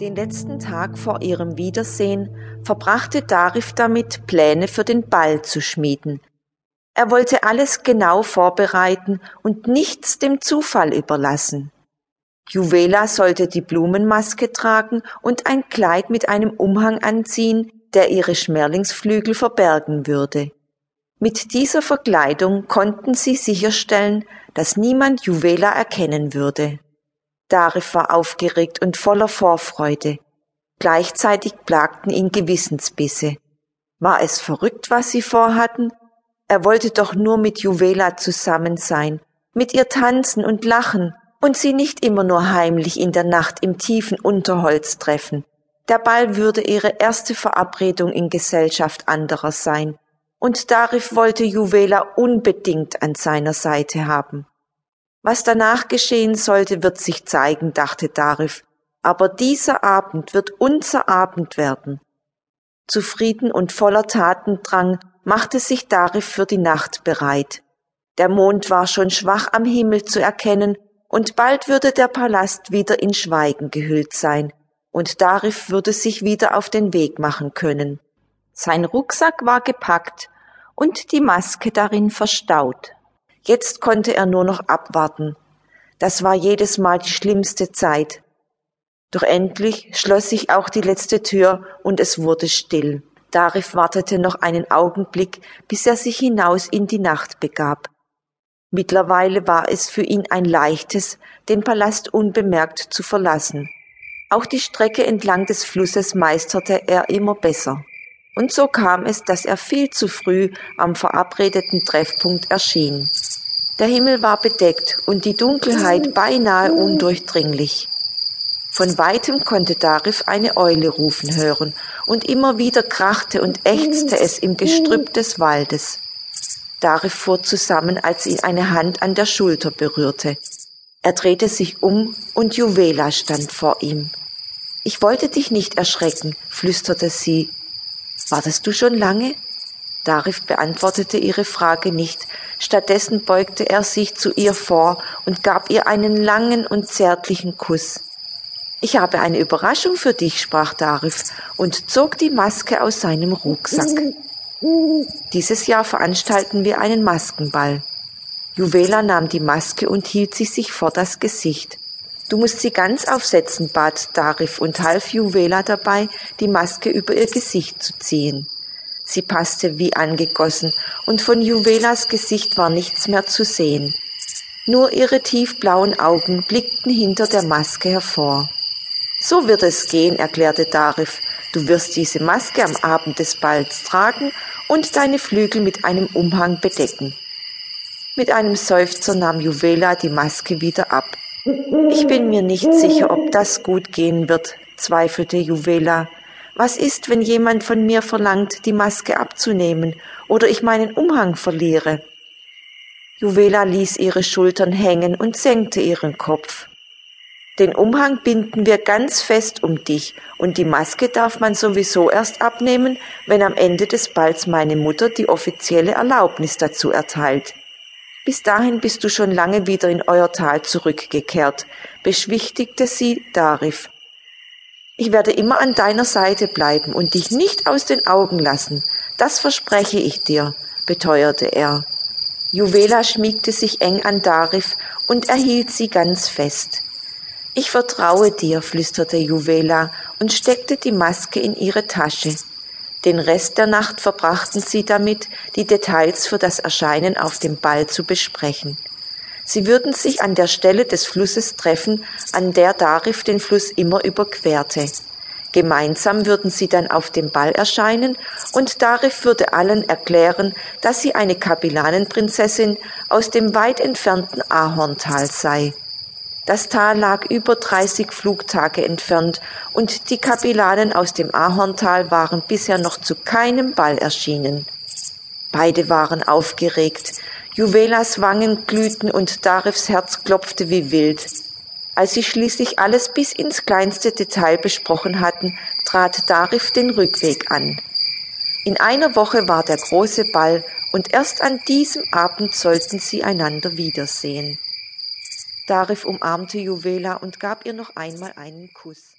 Den letzten Tag vor ihrem Wiedersehen verbrachte Darif damit, Pläne für den Ball zu schmieden. Er wollte alles genau vorbereiten und nichts dem Zufall überlassen. Juvela sollte die Blumenmaske tragen und ein Kleid mit einem Umhang anziehen, der ihre Schmerlingsflügel verbergen würde. Mit dieser Verkleidung konnten sie sicherstellen, dass niemand Juvela erkennen würde. Darif war aufgeregt und voller Vorfreude. Gleichzeitig plagten ihn Gewissensbisse. War es verrückt, was sie vorhatten? Er wollte doch nur mit Juvela zusammen sein, mit ihr tanzen und lachen und sie nicht immer nur heimlich in der Nacht im tiefen Unterholz treffen. Der Ball würde ihre erste Verabredung in Gesellschaft anderer sein, und Darif wollte Juvela unbedingt an seiner Seite haben. Was danach geschehen sollte, wird sich zeigen, dachte Darif. Aber dieser Abend wird unser Abend werden. Zufrieden und voller Tatendrang machte sich Darif für die Nacht bereit. Der Mond war schon schwach am Himmel zu erkennen, und bald würde der Palast wieder in Schweigen gehüllt sein, und Darif würde sich wieder auf den Weg machen können. Sein Rucksack war gepackt und die Maske darin verstaut. Jetzt konnte er nur noch abwarten. Das war jedes Mal die schlimmste Zeit. Doch endlich schloss sich auch die letzte Tür und es wurde still. Darif wartete noch einen Augenblick, bis er sich hinaus in die Nacht begab. Mittlerweile war es für ihn ein leichtes, den Palast unbemerkt zu verlassen. Auch die Strecke entlang des Flusses meisterte er immer besser. Und so kam es, dass er viel zu früh am verabredeten Treffpunkt erschien. Der Himmel war bedeckt und die Dunkelheit beinahe undurchdringlich. Von weitem konnte Darif eine Eule rufen hören, und immer wieder krachte und ächzte es im Gestrüpp des Waldes. Darif fuhr zusammen, als ihn eine Hand an der Schulter berührte. Er drehte sich um und Juvela stand vor ihm. Ich wollte dich nicht erschrecken, flüsterte sie. Wartest du schon lange? Darif beantwortete ihre Frage nicht, stattdessen beugte er sich zu ihr vor und gab ihr einen langen und zärtlichen Kuss. Ich habe eine Überraschung für dich, sprach Darif und zog die Maske aus seinem Rucksack. Dieses Jahr veranstalten wir einen Maskenball. Juvela nahm die Maske und hielt sie sich vor das Gesicht. Du musst sie ganz aufsetzen, bat Darif und half Juvela dabei, die Maske über ihr Gesicht zu ziehen. Sie passte wie angegossen, und von Juvelas Gesicht war nichts mehr zu sehen. Nur ihre tiefblauen Augen blickten hinter der Maske hervor. So wird es gehen, erklärte Darif. Du wirst diese Maske am Abend des Balls tragen und deine Flügel mit einem Umhang bedecken. Mit einem Seufzer nahm Juvela die Maske wieder ab. Ich bin mir nicht sicher, ob das gut gehen wird, zweifelte Juvela. Was ist, wenn jemand von mir verlangt, die Maske abzunehmen oder ich meinen Umhang verliere? Juvela ließ ihre Schultern hängen und senkte ihren Kopf. Den Umhang binden wir ganz fest um dich und die Maske darf man sowieso erst abnehmen, wenn am Ende des Balls meine Mutter die offizielle Erlaubnis dazu erteilt. Bis dahin bist du schon lange wieder in euer Tal zurückgekehrt, beschwichtigte sie Darif. Ich werde immer an deiner Seite bleiben und dich nicht aus den Augen lassen. Das verspreche ich dir, beteuerte er. Juvela schmiegte sich eng an Darif und erhielt sie ganz fest. Ich vertraue dir, flüsterte Juvela und steckte die Maske in ihre Tasche. Den Rest der Nacht verbrachten sie damit, die Details für das Erscheinen auf dem Ball zu besprechen. Sie würden sich an der Stelle des Flusses treffen, an der Darif den Fluss immer überquerte. Gemeinsam würden sie dann auf dem Ball erscheinen und Darif würde allen erklären, dass sie eine Kapillanenprinzessin aus dem weit entfernten Ahorntal sei. Das Tal lag über 30 Flugtage entfernt und die Kapillanen aus dem Ahorntal waren bisher noch zu keinem Ball erschienen. Beide waren aufgeregt. Juvelas Wangen glühten und Darifs Herz klopfte wie wild. Als sie schließlich alles bis ins kleinste Detail besprochen hatten, trat Darif den Rückweg an. In einer Woche war der große Ball und erst an diesem Abend sollten sie einander wiedersehen. Darif umarmte Juvela und gab ihr noch einmal einen Kuss.